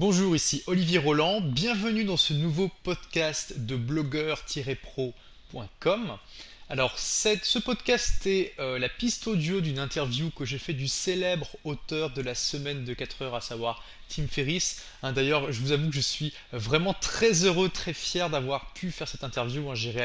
Bonjour, ici Olivier Roland, bienvenue dans ce nouveau podcast de blogueur-pro.com. Alors ce podcast est euh, la piste audio d'une interview que j'ai fait du célèbre auteur de la semaine de 4 heures, à savoir Tim Ferriss. Hein, d'ailleurs, je vous avoue que je suis vraiment très heureux, très fier d'avoir pu faire cette interview. Hein,